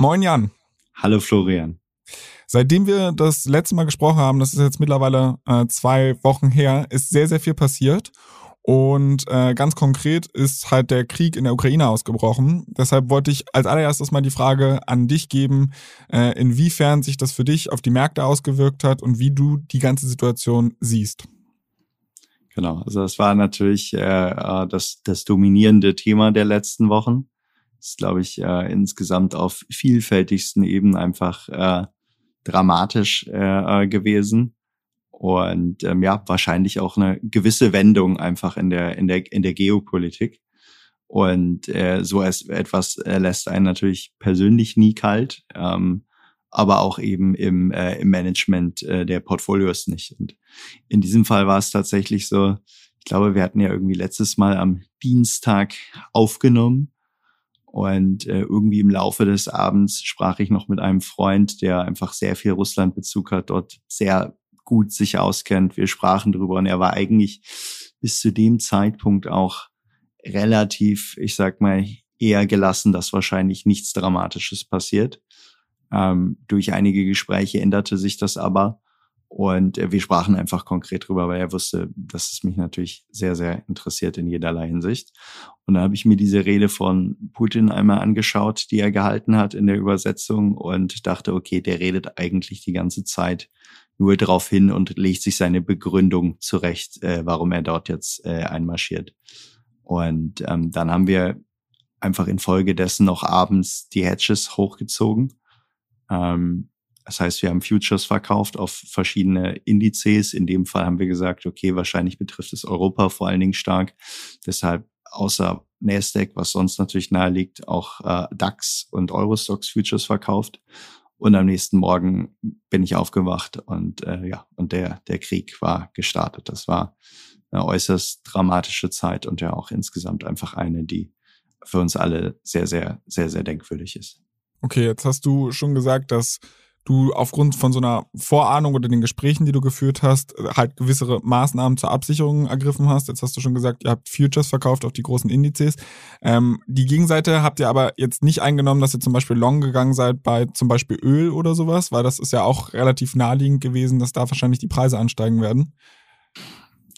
Moin Jan. Hallo Florian. Seitdem wir das letzte Mal gesprochen haben, das ist jetzt mittlerweile äh, zwei Wochen her, ist sehr, sehr viel passiert. Und äh, ganz konkret ist halt der Krieg in der Ukraine ausgebrochen. Deshalb wollte ich als allererstes mal die Frage an dich geben, äh, inwiefern sich das für dich auf die Märkte ausgewirkt hat und wie du die ganze Situation siehst. Genau, also das war natürlich äh, äh das, das dominierende Thema der letzten Wochen ist, glaube ich, äh, insgesamt auf vielfältigsten Ebenen einfach äh, dramatisch äh, äh, gewesen. Und ähm, ja, wahrscheinlich auch eine gewisse Wendung einfach in der, in der, in der Geopolitik. Und äh, so etwas äh, lässt einen natürlich persönlich nie kalt, ähm, aber auch eben im, äh, im Management äh, der Portfolios nicht. Und in diesem Fall war es tatsächlich so, ich glaube, wir hatten ja irgendwie letztes Mal am Dienstag aufgenommen und äh, irgendwie im Laufe des Abends sprach ich noch mit einem Freund, der einfach sehr viel Russlandbezug hat, dort sehr gut sich auskennt. Wir sprachen drüber und er war eigentlich bis zu dem Zeitpunkt auch relativ, ich sag mal, eher gelassen, dass wahrscheinlich nichts Dramatisches passiert. Ähm, durch einige Gespräche änderte sich das aber. Und äh, wir sprachen einfach konkret drüber, weil er wusste, dass es mich natürlich sehr, sehr interessiert in jederlei Hinsicht. Und da habe ich mir diese Rede von Putin einmal angeschaut, die er gehalten hat in der Übersetzung und dachte, okay, der redet eigentlich die ganze Zeit nur darauf hin und legt sich seine Begründung zurecht, äh, warum er dort jetzt äh, einmarschiert. Und ähm, dann haben wir einfach infolgedessen noch abends die Hedges hochgezogen. Ähm, das heißt, wir haben Futures verkauft auf verschiedene Indizes. In dem Fall haben wir gesagt, okay, wahrscheinlich betrifft es Europa vor allen Dingen stark. Deshalb außer Nasdaq, was sonst natürlich nahe liegt, auch äh, DAX und Eurostox Futures verkauft. Und am nächsten Morgen bin ich aufgewacht und äh, ja, und der, der Krieg war gestartet. Das war eine äußerst dramatische Zeit und ja auch insgesamt einfach eine, die für uns alle sehr, sehr, sehr, sehr denkwürdig ist. Okay, jetzt hast du schon gesagt, dass du aufgrund von so einer Vorahnung oder den Gesprächen, die du geführt hast, halt gewisse Maßnahmen zur Absicherung ergriffen hast. Jetzt hast du schon gesagt, ihr habt Futures verkauft auf die großen Indizes. Ähm, die Gegenseite habt ihr aber jetzt nicht eingenommen, dass ihr zum Beispiel long gegangen seid bei zum Beispiel Öl oder sowas, weil das ist ja auch relativ naheliegend gewesen, dass da wahrscheinlich die Preise ansteigen werden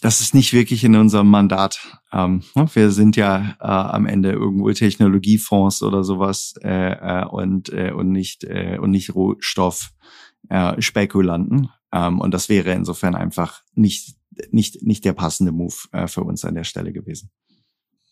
das ist nicht wirklich in unserem Mandat. Ähm, ne, wir sind ja äh, am Ende irgendwo Technologiefonds oder sowas äh, äh, und äh, und nicht äh, und nicht Rohstoffspekulanten. Äh, ähm, und das wäre insofern einfach nicht nicht nicht der passende Move äh, für uns an der Stelle gewesen.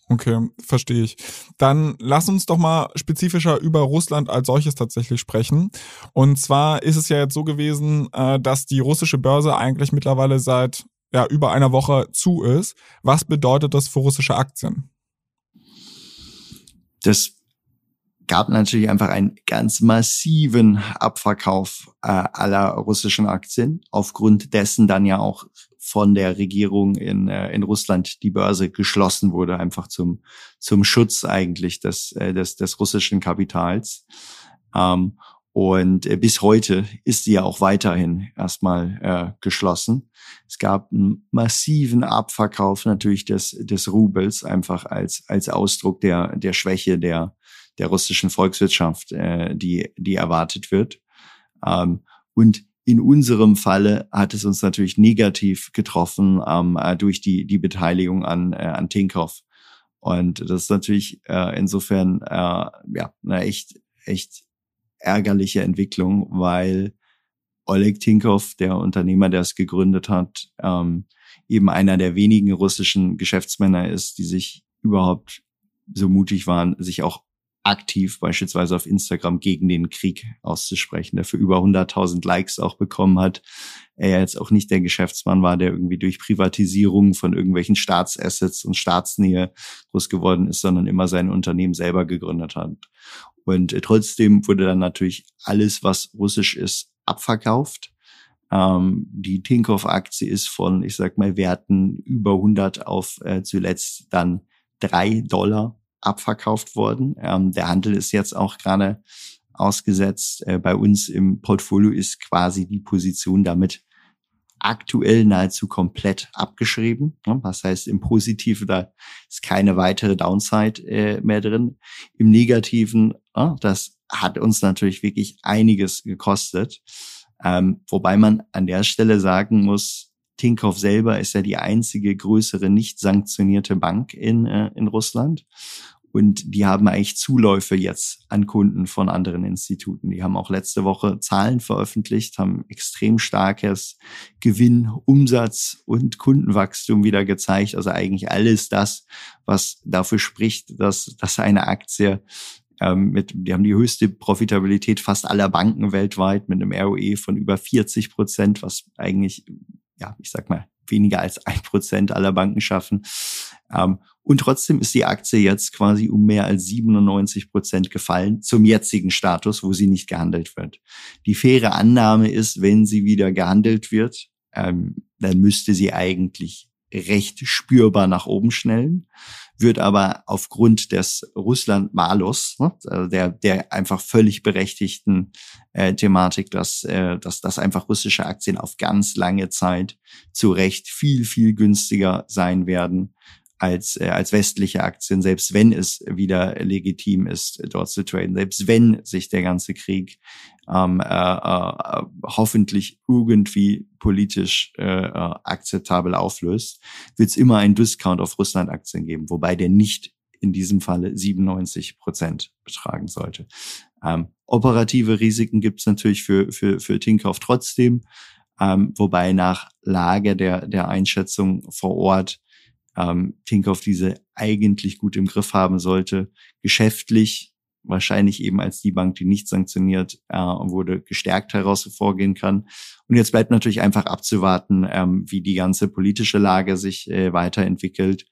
Okay, verstehe ich. Dann lass uns doch mal spezifischer über Russland als solches tatsächlich sprechen. Und zwar ist es ja jetzt so gewesen, äh, dass die russische Börse eigentlich mittlerweile seit ja, über einer Woche zu ist. Was bedeutet das für russische Aktien? Das gab natürlich einfach einen ganz massiven Abverkauf äh, aller russischen Aktien, aufgrund dessen dann ja auch von der Regierung in, äh, in Russland die Börse geschlossen wurde, einfach zum, zum Schutz eigentlich des, äh, des, des russischen Kapitals. Ähm, und äh, bis heute ist sie ja auch weiterhin erstmal äh, geschlossen. Es gab einen massiven Abverkauf natürlich des, des Rubels, einfach als, als Ausdruck der, der Schwäche der, der russischen Volkswirtschaft, äh, die, die erwartet wird. Ähm, und in unserem Falle hat es uns natürlich negativ getroffen ähm, äh, durch die, die Beteiligung an, äh, an Tinkoff. Und das ist natürlich äh, insofern äh, ja eine echt, echt ärgerliche Entwicklung, weil Oleg Tinkov, der Unternehmer, der es gegründet hat, ähm, eben einer der wenigen russischen Geschäftsmänner ist, die sich überhaupt so mutig waren, sich auch aktiv beispielsweise auf Instagram gegen den Krieg auszusprechen, der für über 100.000 Likes auch bekommen hat. Er jetzt auch nicht der Geschäftsmann war, der irgendwie durch Privatisierung von irgendwelchen Staatsassets und Staatsnähe groß geworden ist, sondern immer sein Unternehmen selber gegründet hat. Und trotzdem wurde dann natürlich alles, was russisch ist, abverkauft. Ähm, die Tinkoff-Aktie ist von, ich sag mal, Werten über 100 auf äh, zuletzt dann drei Dollar abverkauft worden. Ähm, der Handel ist jetzt auch gerade ausgesetzt. Äh, bei uns im Portfolio ist quasi die Position damit aktuell nahezu komplett abgeschrieben. Was heißt im Positiven, da ist keine weitere Downside äh, mehr drin. Im Negativen, das hat uns natürlich wirklich einiges gekostet. Ähm, wobei man an der Stelle sagen muss, Tinkoff selber ist ja die einzige größere nicht sanktionierte Bank in, äh, in Russland. Und die haben eigentlich Zuläufe jetzt an Kunden von anderen Instituten. Die haben auch letzte Woche Zahlen veröffentlicht, haben extrem starkes Gewinn, Umsatz und Kundenwachstum wieder gezeigt. Also eigentlich alles das, was dafür spricht, dass, dass eine Aktie ähm, mit, die haben die höchste Profitabilität fast aller Banken weltweit mit einem ROE von über 40 Prozent, was eigentlich, ja, ich sag mal, weniger als ein Prozent aller Banken schaffen. Ähm, und trotzdem ist die Aktie jetzt quasi um mehr als 97 Prozent gefallen zum jetzigen Status, wo sie nicht gehandelt wird. Die faire Annahme ist, wenn sie wieder gehandelt wird, ähm, dann müsste sie eigentlich recht spürbar nach oben schnellen, wird aber aufgrund des Russland-Malus, ne, also der, der einfach völlig berechtigten äh, Thematik, dass, äh, dass, dass einfach russische Aktien auf ganz lange Zeit zu Recht viel, viel günstiger sein werden als, äh, als westliche Aktien, selbst wenn es wieder legitim ist, dort zu traden, selbst wenn sich der ganze Krieg ähm, äh, äh, hoffentlich irgendwie politisch äh, äh, akzeptabel auflöst, wird es immer einen Discount auf Russland-Aktien geben, wobei der nicht in diesem Falle 97 Prozent betragen sollte. Ähm, operative Risiken gibt es natürlich für, für, für Tinkauf trotzdem, ähm, wobei nach Lage der, der Einschätzung vor Ort ähm, Tinkoff diese eigentlich gut im Griff haben sollte. Geschäftlich wahrscheinlich eben als die Bank, die nicht sanktioniert äh, wurde, gestärkt heraus vorgehen kann. Und jetzt bleibt natürlich einfach abzuwarten, ähm, wie die ganze politische Lage sich äh, weiterentwickelt.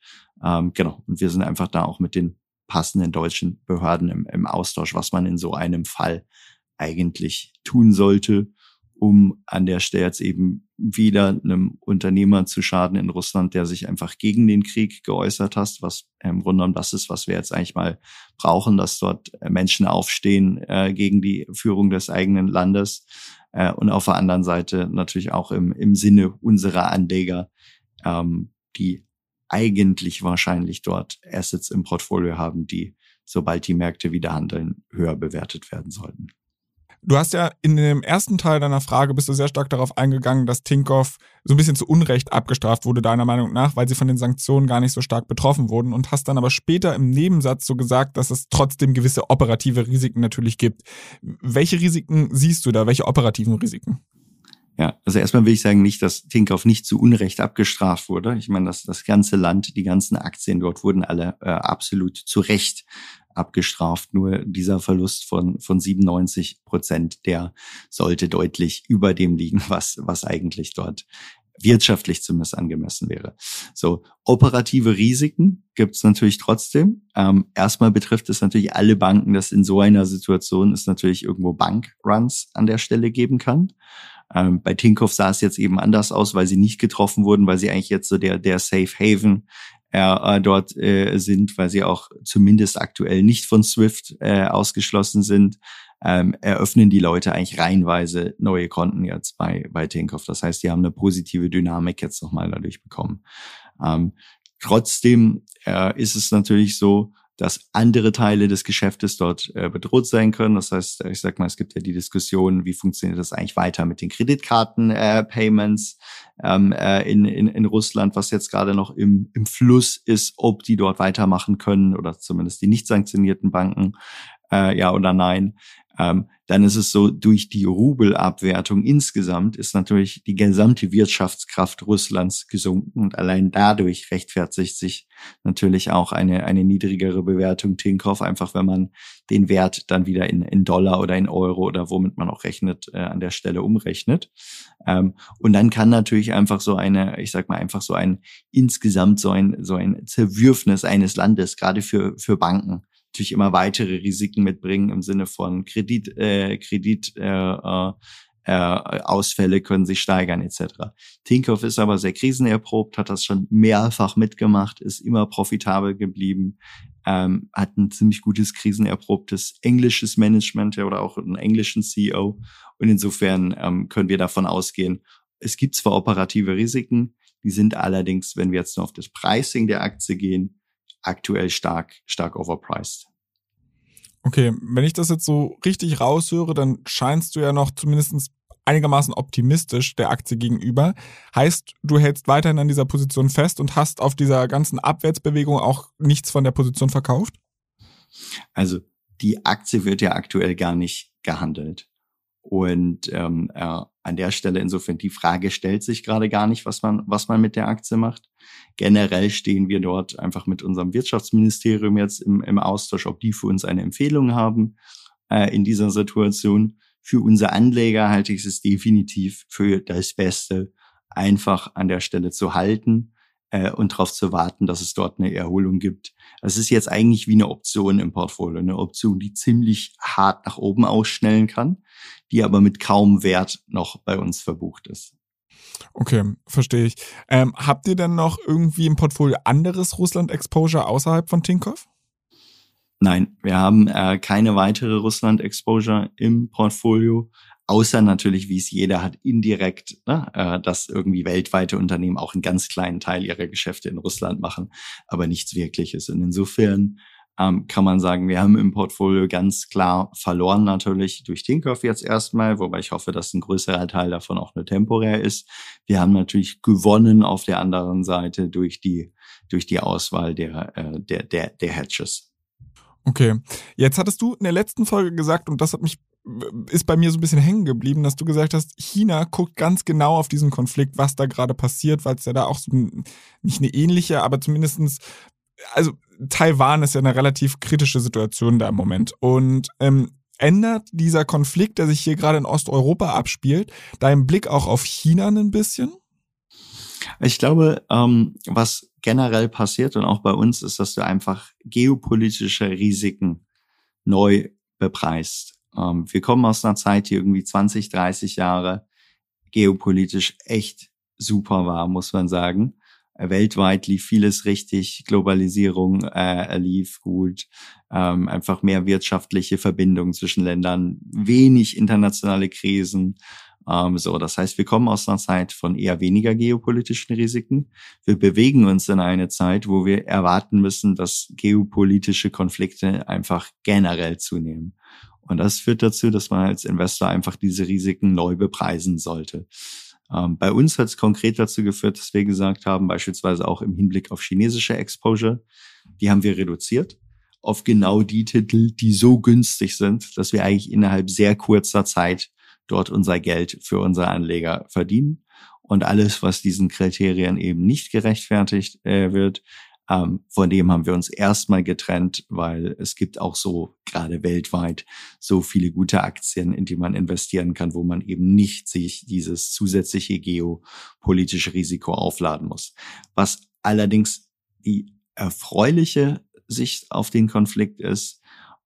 Ähm, genau. Und wir sind einfach da auch mit den passenden deutschen Behörden im, im Austausch, was man in so einem Fall eigentlich tun sollte um an der Stelle jetzt eben wieder einem Unternehmer zu schaden in Russland, der sich einfach gegen den Krieg geäußert hat, was im Grunde genommen das ist, was wir jetzt eigentlich mal brauchen, dass dort Menschen aufstehen äh, gegen die Führung des eigenen Landes äh, und auf der anderen Seite natürlich auch im, im Sinne unserer Anleger, ähm, die eigentlich wahrscheinlich dort Assets im Portfolio haben, die, sobald die Märkte wieder handeln, höher bewertet werden sollten. Du hast ja in dem ersten Teil deiner Frage bist du sehr stark darauf eingegangen, dass Tinkoff so ein bisschen zu Unrecht abgestraft wurde, deiner Meinung nach, weil sie von den Sanktionen gar nicht so stark betroffen wurden und hast dann aber später im Nebensatz so gesagt, dass es trotzdem gewisse operative Risiken natürlich gibt. Welche Risiken siehst du da? Welche operativen Risiken? Ja, also erstmal will ich sagen, nicht, dass Tinkoff nicht zu Unrecht abgestraft wurde. Ich meine, das, das ganze Land, die ganzen Aktien dort wurden alle äh, absolut zu Recht abgestraft. Nur dieser Verlust von, von 97 Prozent, der sollte deutlich über dem liegen, was, was eigentlich dort wirtschaftlich zumindest angemessen wäre. So, operative Risiken gibt es natürlich trotzdem. Ähm, erstmal betrifft es natürlich alle Banken, dass in so einer Situation es natürlich irgendwo Bankruns an der Stelle geben kann. Ähm, bei Tinkoff sah es jetzt eben anders aus, weil sie nicht getroffen wurden, weil sie eigentlich jetzt so der, der Safe Haven äh, dort äh, sind, weil sie auch zumindest aktuell nicht von SWIFT äh, ausgeschlossen sind, ähm, eröffnen die Leute eigentlich reihenweise neue Konten jetzt bei, bei Tinkoff. Das heißt, die haben eine positive Dynamik jetzt nochmal dadurch bekommen. Ähm, trotzdem äh, ist es natürlich so, dass andere Teile des Geschäftes dort äh, bedroht sein können. Das heißt, ich sag mal, es gibt ja die Diskussion, wie funktioniert das eigentlich weiter mit den Kreditkarten-Payments äh, ähm, äh, in, in, in Russland, was jetzt gerade noch im, im Fluss ist, ob die dort weitermachen können oder zumindest die nicht sanktionierten Banken, äh, ja oder nein. ähm, dann ist es so, durch die Rubelabwertung insgesamt ist natürlich die gesamte Wirtschaftskraft Russlands gesunken und allein dadurch rechtfertigt sich natürlich auch eine, eine niedrigere Bewertung Tinkoff, einfach wenn man den Wert dann wieder in, in Dollar oder in Euro oder womit man auch rechnet, äh, an der Stelle umrechnet. Ähm, und dann kann natürlich einfach so eine, ich sag mal einfach so ein insgesamt so ein, so ein Zerwürfnis eines Landes, gerade für, für Banken, natürlich immer weitere Risiken mitbringen im Sinne von Kredit, äh, Kredit äh, äh, äh, Ausfälle können sich steigern etc. Tinkoff ist aber sehr krisenerprobt, hat das schon mehrfach mitgemacht, ist immer profitabel geblieben, ähm, hat ein ziemlich gutes krisenerprobtes englisches Management oder auch einen englischen CEO und insofern ähm, können wir davon ausgehen, es gibt zwar operative Risiken, die sind allerdings, wenn wir jetzt nur auf das Pricing der Aktie gehen, aktuell stark, stark overpriced. Okay, wenn ich das jetzt so richtig raushöre, dann scheinst du ja noch zumindest einigermaßen optimistisch der Aktie gegenüber. Heißt, du hältst weiterhin an dieser Position fest und hast auf dieser ganzen Abwärtsbewegung auch nichts von der Position verkauft? Also die Aktie wird ja aktuell gar nicht gehandelt. Und ähm, äh, an der Stelle insofern die Frage stellt sich gerade gar nicht, was man, was man mit der Aktie macht. Generell stehen wir dort einfach mit unserem Wirtschaftsministerium jetzt im, im Austausch, ob die für uns eine Empfehlung haben äh, in dieser Situation. Für unsere Anleger halte ich es definitiv für das Beste, einfach an der Stelle zu halten äh, und darauf zu warten, dass es dort eine Erholung gibt. Es ist jetzt eigentlich wie eine Option im Portfolio, eine Option, die ziemlich hart nach oben ausschnellen kann, die aber mit kaum Wert noch bei uns verbucht ist. Okay, verstehe ich. Ähm, habt ihr denn noch irgendwie im Portfolio anderes Russland-Exposure außerhalb von Tinkoff? Nein, wir haben äh, keine weitere Russland-Exposure im Portfolio. Außer natürlich, wie es jeder hat, indirekt, ne, äh, dass irgendwie weltweite Unternehmen auch einen ganz kleinen Teil ihrer Geschäfte in Russland machen, aber nichts Wirkliches. Und insofern ähm, kann man sagen, wir haben im Portfolio ganz klar verloren natürlich durch Tinkoff jetzt erstmal, wobei ich hoffe, dass ein größerer Teil davon auch nur temporär ist. Wir haben natürlich gewonnen auf der anderen Seite durch die durch die Auswahl der äh, der der der Hedges. Okay, jetzt hattest du in der letzten Folge gesagt und das hat mich ist bei mir so ein bisschen hängen geblieben, dass du gesagt hast, China guckt ganz genau auf diesen Konflikt, was da gerade passiert, weil es ja da auch so ein, nicht eine ähnliche, aber zumindestens also Taiwan ist ja eine relativ kritische Situation da im Moment. Und ähm, ändert dieser Konflikt, der sich hier gerade in Osteuropa abspielt, deinen Blick auch auf China ein bisschen? Ich glaube, ähm, was generell passiert und auch bei uns ist, dass du einfach geopolitische Risiken neu bepreist. Ähm, wir kommen aus einer Zeit, die irgendwie 20, 30 Jahre geopolitisch echt super war, muss man sagen. Weltweit lief vieles richtig, Globalisierung äh, lief gut, ähm, einfach mehr wirtschaftliche Verbindungen zwischen Ländern, wenig internationale Krisen. Ähm, so, das heißt, wir kommen aus einer Zeit von eher weniger geopolitischen Risiken. Wir bewegen uns in eine Zeit, wo wir erwarten müssen, dass geopolitische Konflikte einfach generell zunehmen. Und das führt dazu, dass man als Investor einfach diese Risiken neu bepreisen sollte. Ähm, bei uns hat es konkret dazu geführt, dass wir gesagt haben, beispielsweise auch im Hinblick auf chinesische Exposure, die haben wir reduziert auf genau die Titel, die so günstig sind, dass wir eigentlich innerhalb sehr kurzer Zeit dort unser Geld für unsere Anleger verdienen. Und alles, was diesen Kriterien eben nicht gerechtfertigt äh, wird, ähm, von dem haben wir uns erstmal getrennt, weil es gibt auch so gerade weltweit so viele gute Aktien, in die man investieren kann, wo man eben nicht sich dieses zusätzliche geopolitische Risiko aufladen muss. Was allerdings die erfreuliche Sicht auf den Konflikt ist,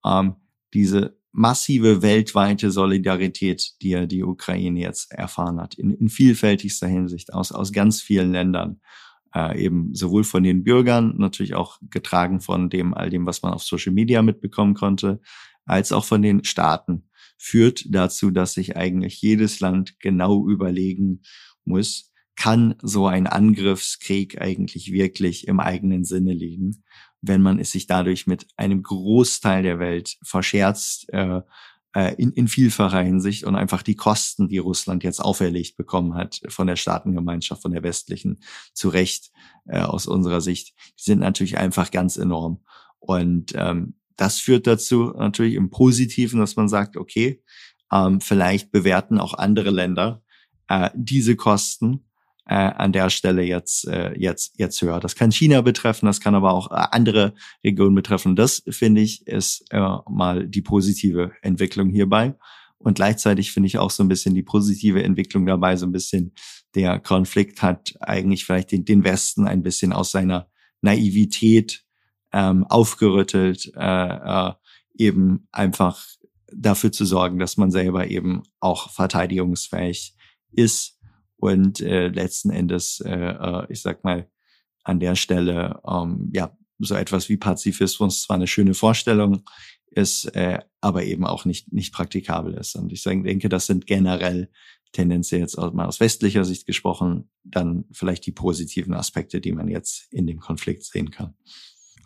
ähm, diese massive weltweite Solidarität, die ja die Ukraine jetzt erfahren hat, in, in vielfältigster Hinsicht aus, aus ganz vielen Ländern äh, eben sowohl von den Bürgern, natürlich auch getragen von dem, all dem, was man auf Social Media mitbekommen konnte, als auch von den Staaten, führt dazu, dass sich eigentlich jedes Land genau überlegen muss, kann so ein Angriffskrieg eigentlich wirklich im eigenen Sinne liegen, wenn man es sich dadurch mit einem Großteil der Welt verscherzt, äh, äh, in, in vielfacher Hinsicht und einfach die Kosten, die Russland jetzt auferlegt bekommen hat von der Staatengemeinschaft, von der westlichen, zu Recht äh, aus unserer Sicht, die sind natürlich einfach ganz enorm. Und ähm, das führt dazu natürlich im Positiven, dass man sagt, okay, ähm, vielleicht bewerten auch andere Länder äh, diese Kosten äh, an der Stelle jetzt, äh, jetzt, jetzt höher. Das kann China betreffen, das kann aber auch äh, andere Regionen betreffen. Das finde ich ist äh, mal die positive Entwicklung hierbei. Und gleichzeitig finde ich auch so ein bisschen die positive Entwicklung dabei, so ein bisschen der Konflikt hat eigentlich vielleicht den, den Westen ein bisschen aus seiner Naivität ähm, aufgerüttelt, äh, äh, eben einfach dafür zu sorgen, dass man selber eben auch verteidigungsfähig ist und äh, letzten Endes, äh, äh, ich sag mal, an der Stelle, ähm, ja, so etwas wie Pazifismus zwar eine schöne Vorstellung ist, äh, aber eben auch nicht, nicht praktikabel ist. Und ich denke, das sind generell tendenziell jetzt auch mal aus westlicher Sicht gesprochen, dann vielleicht die positiven Aspekte, die man jetzt in dem Konflikt sehen kann.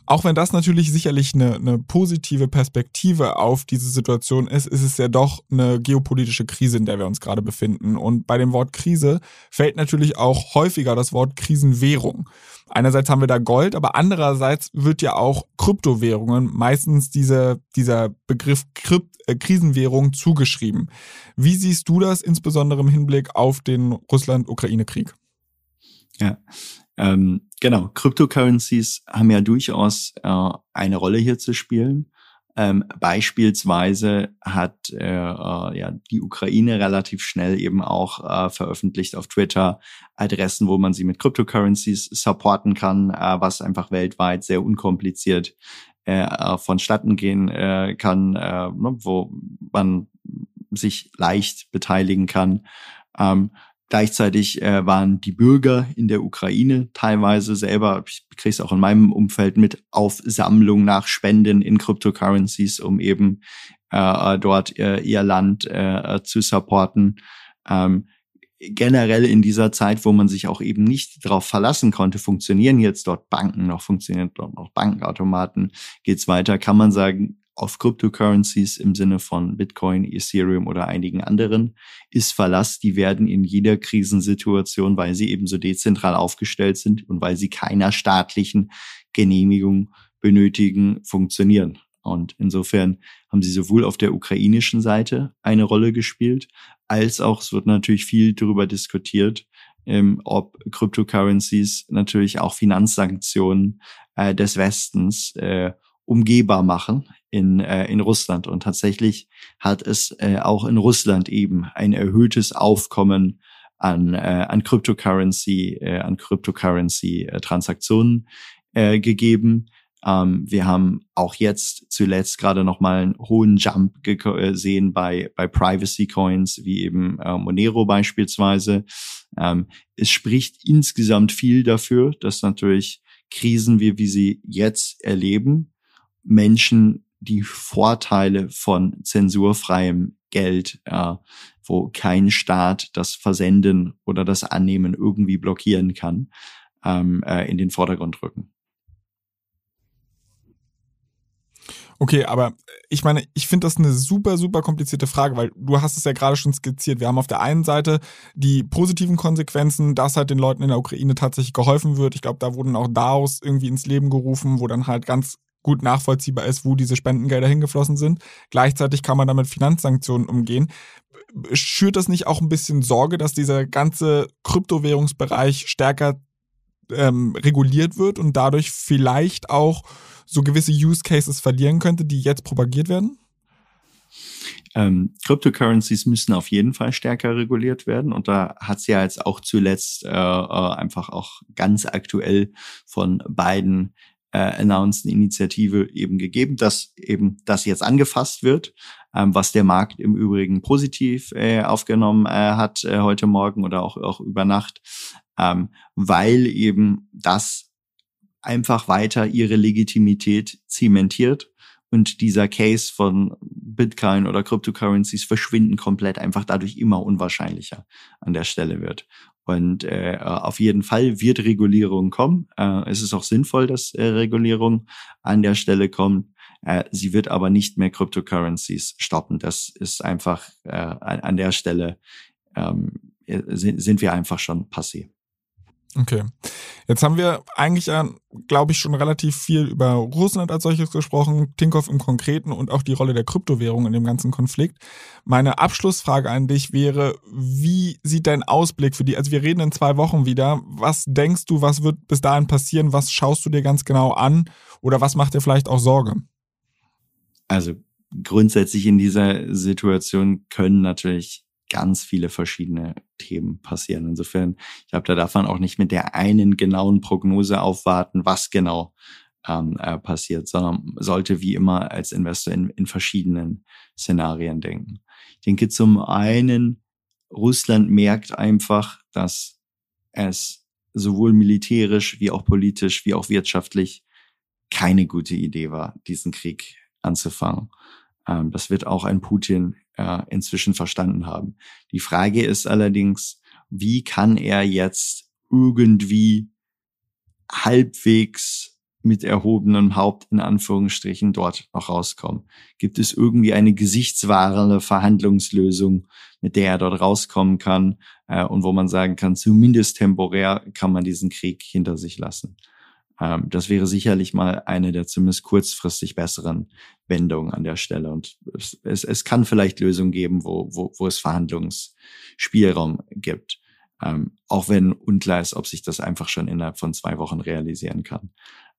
Auch wenn das natürlich sicherlich eine, eine positive Perspektive auf diese Situation ist, ist es ja doch eine geopolitische Krise, in der wir uns gerade befinden. Und bei dem Wort Krise fällt natürlich auch häufiger das Wort Krisenwährung. Einerseits haben wir da Gold, aber andererseits wird ja auch Kryptowährungen meistens diese, dieser Begriff Krypt, äh, Krisenwährung zugeschrieben. Wie siehst du das insbesondere im Hinblick auf den Russland-Ukraine-Krieg? Ja, ähm, genau, Cryptocurrencies haben ja durchaus äh, eine Rolle hier zu spielen. Ähm, beispielsweise hat äh, äh, ja die Ukraine relativ schnell eben auch äh, veröffentlicht auf Twitter Adressen, wo man sie mit Cryptocurrencies supporten kann, äh, was einfach weltweit sehr unkompliziert äh, äh vonstatten gehen äh, kann, äh, ne, wo man sich leicht beteiligen kann. Ähm, Gleichzeitig äh, waren die Bürger in der Ukraine teilweise selber, ich kriege es auch in meinem Umfeld mit, auf Sammlung nach Spenden in Cryptocurrencies, um eben äh, dort äh, ihr Land äh, zu supporten. Ähm, generell in dieser Zeit, wo man sich auch eben nicht darauf verlassen konnte, funktionieren jetzt dort Banken noch, funktionieren dort noch Bankenautomaten, geht's weiter, kann man sagen, auf Cryptocurrencies im Sinne von Bitcoin, Ethereum oder einigen anderen ist Verlass. Die werden in jeder Krisensituation, weil sie eben so dezentral aufgestellt sind und weil sie keiner staatlichen Genehmigung benötigen, funktionieren. Und insofern haben sie sowohl auf der ukrainischen Seite eine Rolle gespielt, als auch es wird natürlich viel darüber diskutiert, ähm, ob Cryptocurrencies natürlich auch Finanzsanktionen äh, des Westens äh, umgehbar machen in, äh, in Russland. Und tatsächlich hat es äh, auch in Russland eben ein erhöhtes Aufkommen an, äh, an Cryptocurrency, äh, an Cryptocurrency-Transaktionen äh, gegeben. Ähm, wir haben auch jetzt zuletzt gerade noch mal einen hohen Jump gesehen bei, bei Privacy Coins, wie eben äh, Monero beispielsweise. Ähm, es spricht insgesamt viel dafür, dass natürlich Krisen, wie wir sie jetzt erleben, Menschen die Vorteile von zensurfreiem Geld, äh, wo kein Staat das Versenden oder das Annehmen irgendwie blockieren kann, ähm, äh, in den Vordergrund rücken. Okay, aber ich meine, ich finde das eine super, super komplizierte Frage, weil du hast es ja gerade schon skizziert. Wir haben auf der einen Seite die positiven Konsequenzen, dass halt den Leuten in der Ukraine tatsächlich geholfen wird. Ich glaube, da wurden auch DAOs irgendwie ins Leben gerufen, wo dann halt ganz gut nachvollziehbar ist, wo diese Spendengelder hingeflossen sind. Gleichzeitig kann man damit Finanzsanktionen umgehen. Schürt das nicht auch ein bisschen Sorge, dass dieser ganze Kryptowährungsbereich stärker ähm, reguliert wird und dadurch vielleicht auch so gewisse Use Cases verlieren könnte, die jetzt propagiert werden? Ähm, Cryptocurrencies müssen auf jeden Fall stärker reguliert werden und da hat es ja jetzt auch zuletzt äh, äh, einfach auch ganz aktuell von beiden äh, announced Initiative eben gegeben, dass eben das jetzt angefasst wird, ähm, was der Markt im Übrigen positiv äh, aufgenommen äh, hat äh, heute Morgen oder auch, auch über Nacht, ähm, weil eben das einfach weiter ihre Legitimität zementiert und dieser Case von Bitcoin oder Cryptocurrencies verschwinden komplett einfach dadurch immer unwahrscheinlicher an der Stelle wird. Und äh, auf jeden Fall wird Regulierung kommen. Äh, es ist auch sinnvoll, dass äh, Regulierung an der Stelle kommt. Äh, sie wird aber nicht mehr Cryptocurrencies stoppen. Das ist einfach äh, an, der Stelle ähm, sind, sind wir einfach schon passé. Okay. Jetzt haben wir eigentlich glaube ich, schon relativ viel über Russland als solches gesprochen, Tinkoff im Konkreten und auch die Rolle der Kryptowährung in dem ganzen Konflikt. Meine Abschlussfrage an dich wäre, wie sieht dein Ausblick für die, also wir reden in zwei Wochen wieder, was denkst du, was wird bis dahin passieren, was schaust du dir ganz genau an oder was macht dir vielleicht auch Sorge? Also grundsätzlich in dieser Situation können natürlich ganz viele verschiedene Themen passieren. Insofern, ich glaube, da darf man auch nicht mit der einen genauen Prognose aufwarten, was genau ähm, äh, passiert, sondern sollte wie immer als Investor in, in verschiedenen Szenarien denken. Ich denke zum einen, Russland merkt einfach, dass es sowohl militärisch wie auch politisch wie auch wirtschaftlich keine gute Idee war, diesen Krieg anzufangen. Ähm, das wird auch ein Putin äh, inzwischen verstanden haben. Die Frage ist allerdings, wie kann er jetzt irgendwie halbwegs mit erhobenem Haupt in Anführungsstrichen dort noch rauskommen? Gibt es irgendwie eine gesichtswahrende Verhandlungslösung, mit der er dort rauskommen kann äh, und wo man sagen kann, zumindest temporär kann man diesen Krieg hinter sich lassen? Ähm, das wäre sicherlich mal eine der zumindest kurzfristig besseren Wendungen an der Stelle. Und es, es, es kann vielleicht Lösungen geben, wo, wo, wo es Verhandlungsspielraum gibt. Ähm, auch wenn unklar ist, ob sich das einfach schon innerhalb von zwei Wochen realisieren kann.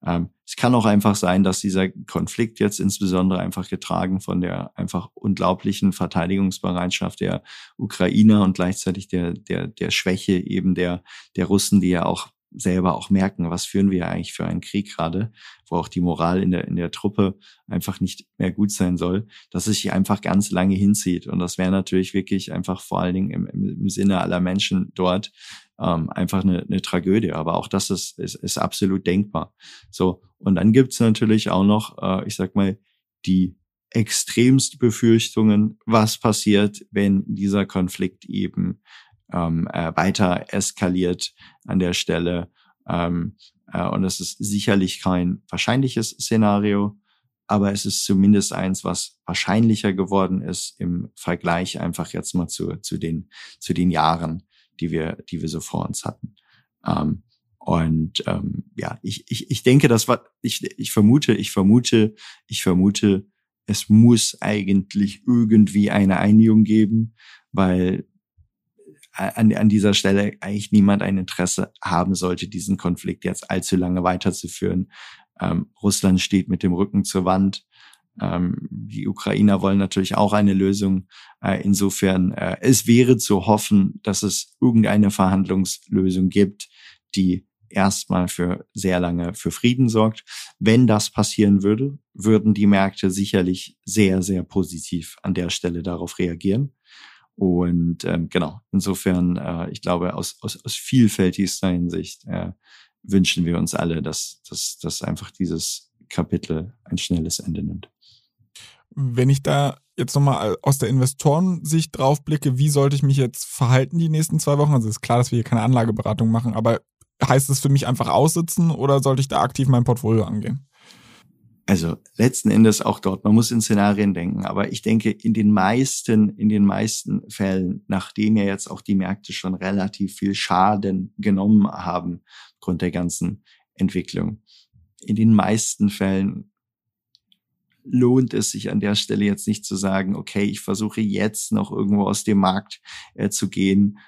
Ähm, es kann auch einfach sein, dass dieser Konflikt jetzt insbesondere einfach getragen von der einfach unglaublichen Verteidigungsbereitschaft der Ukrainer und gleichzeitig der, der, der Schwäche eben der, der Russen, die ja auch selber auch merken, was führen wir eigentlich für einen Krieg gerade, wo auch die Moral in der, in der Truppe einfach nicht mehr gut sein soll, dass es sich einfach ganz lange hinzieht. Und das wäre natürlich wirklich einfach vor allen Dingen im, im Sinne aller Menschen dort ähm, einfach eine, eine Tragödie. Aber auch das ist, ist, ist absolut denkbar. So, und dann gibt's natürlich auch noch, äh, ich sag mal, die extremst Befürchtungen, was passiert, wenn dieser Konflikt eben ähm, äh, weiter eskaliert an der Stelle. Ähm, äh, und es ist sicherlich kein wahrscheinliches Szenario, aber es ist zumindest eins, was wahrscheinlicher geworden ist im Vergleich einfach jetzt mal zu, zu den, zu den Jahren, die wir, die wir so vor uns hatten. Ähm, und ähm, ja, ich, ich, ich denke, das war, ich, ich vermute, ich vermute, ich vermute, es muss eigentlich irgendwie eine Einigung geben, weil an, an dieser Stelle eigentlich niemand ein Interesse haben sollte, diesen Konflikt jetzt allzu lange weiterzuführen. Ähm, Russland steht mit dem Rücken zur Wand. Ähm, die Ukrainer wollen natürlich auch eine Lösung. Äh, insofern, äh, es wäre zu hoffen, dass es irgendeine Verhandlungslösung gibt, die erstmal für sehr lange für Frieden sorgt. Wenn das passieren würde, würden die Märkte sicherlich sehr, sehr positiv an der Stelle darauf reagieren. Und ähm, genau, insofern, äh, ich glaube, aus, aus, aus vielfältigster Hinsicht äh, wünschen wir uns alle, dass, dass, dass einfach dieses Kapitel ein schnelles Ende nimmt. Wenn ich da jetzt nochmal aus der Investorensicht drauf blicke, wie sollte ich mich jetzt verhalten die nächsten zwei Wochen? Also ist klar, dass wir hier keine Anlageberatung machen, aber heißt es für mich einfach aussitzen oder sollte ich da aktiv mein Portfolio angehen? Also letzten Endes auch dort, man muss in Szenarien denken, aber ich denke, in den meisten, in den meisten Fällen, nachdem ja jetzt auch die Märkte schon relativ viel Schaden genommen haben, aufgrund der ganzen Entwicklung, in den meisten Fällen lohnt es sich an der Stelle jetzt nicht zu sagen, okay, ich versuche jetzt noch irgendwo aus dem Markt äh, zu gehen,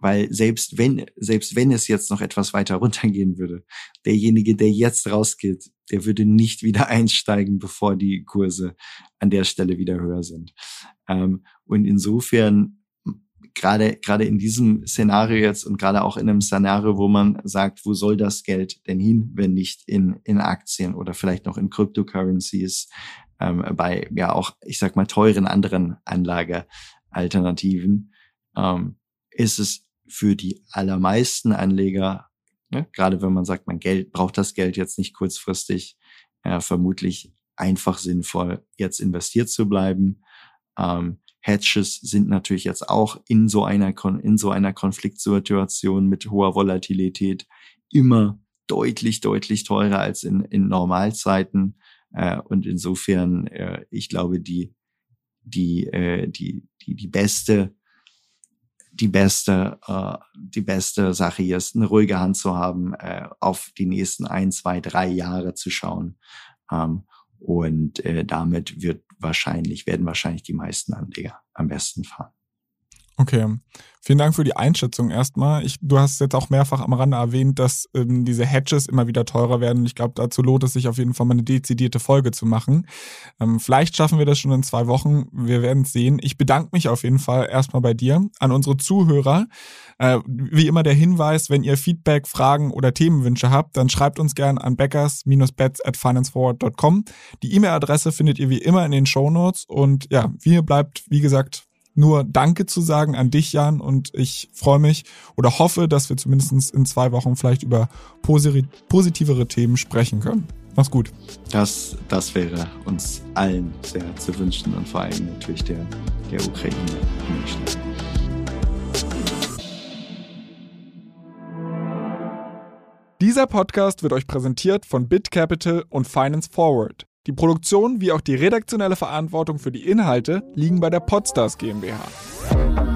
weil selbst wenn, selbst wenn es jetzt noch etwas weiter runtergehen würde, derjenige, der jetzt rausgeht, der würde nicht wieder einsteigen, bevor die Kurse an der Stelle wieder höher sind. Ähm, und insofern, gerade, gerade in diesem Szenario jetzt und gerade auch in einem Szenario, wo man sagt, wo soll das Geld denn hin, wenn nicht in, in Aktien oder vielleicht noch in Cryptocurrencies, ähm, bei ja auch, ich sag mal, teuren anderen Anlagealternativen, ähm, ist es für die allermeisten Anleger, ne, gerade wenn man sagt, man Geld braucht das Geld jetzt nicht kurzfristig, äh, vermutlich einfach sinnvoll, jetzt investiert zu bleiben. Ähm, Hedges sind natürlich jetzt auch in so einer in so einer Konfliktsituation mit hoher Volatilität immer deutlich deutlich teurer als in, in Normalzeiten äh, und insofern äh, ich glaube die die äh, die die die beste die beste, äh, die beste Sache hier ist, eine ruhige Hand zu haben, äh, auf die nächsten ein, zwei, drei Jahre zu schauen. Ähm, und äh, damit wird wahrscheinlich, werden wahrscheinlich die meisten Anleger am besten fahren. Okay. Vielen Dank für die Einschätzung erstmal. Ich, du hast jetzt auch mehrfach am Rande erwähnt, dass ähm, diese Hedges immer wieder teurer werden. Ich glaube, dazu lohnt es sich auf jeden Fall mal eine dezidierte Folge zu machen. Ähm, vielleicht schaffen wir das schon in zwei Wochen. Wir werden es sehen. Ich bedanke mich auf jeden Fall erstmal bei dir. An unsere Zuhörer. Äh, wie immer der Hinweis, wenn ihr Feedback, Fragen oder Themenwünsche habt, dann schreibt uns gern an backers-bets at financeforward.com. Die E-Mail-Adresse findet ihr wie immer in den Show Notes. Und ja, mir bleibt, wie gesagt, nur Danke zu sagen an dich, Jan. Und ich freue mich oder hoffe, dass wir zumindest in zwei Wochen vielleicht über positivere Themen sprechen können. Mach's gut. Das, das wäre uns allen sehr zu wünschen und vor allem natürlich der, der Ukraine. Dieser Podcast wird euch präsentiert von BitCapital und Finance Forward. Die Produktion wie auch die redaktionelle Verantwortung für die Inhalte liegen bei der Podstars GmbH.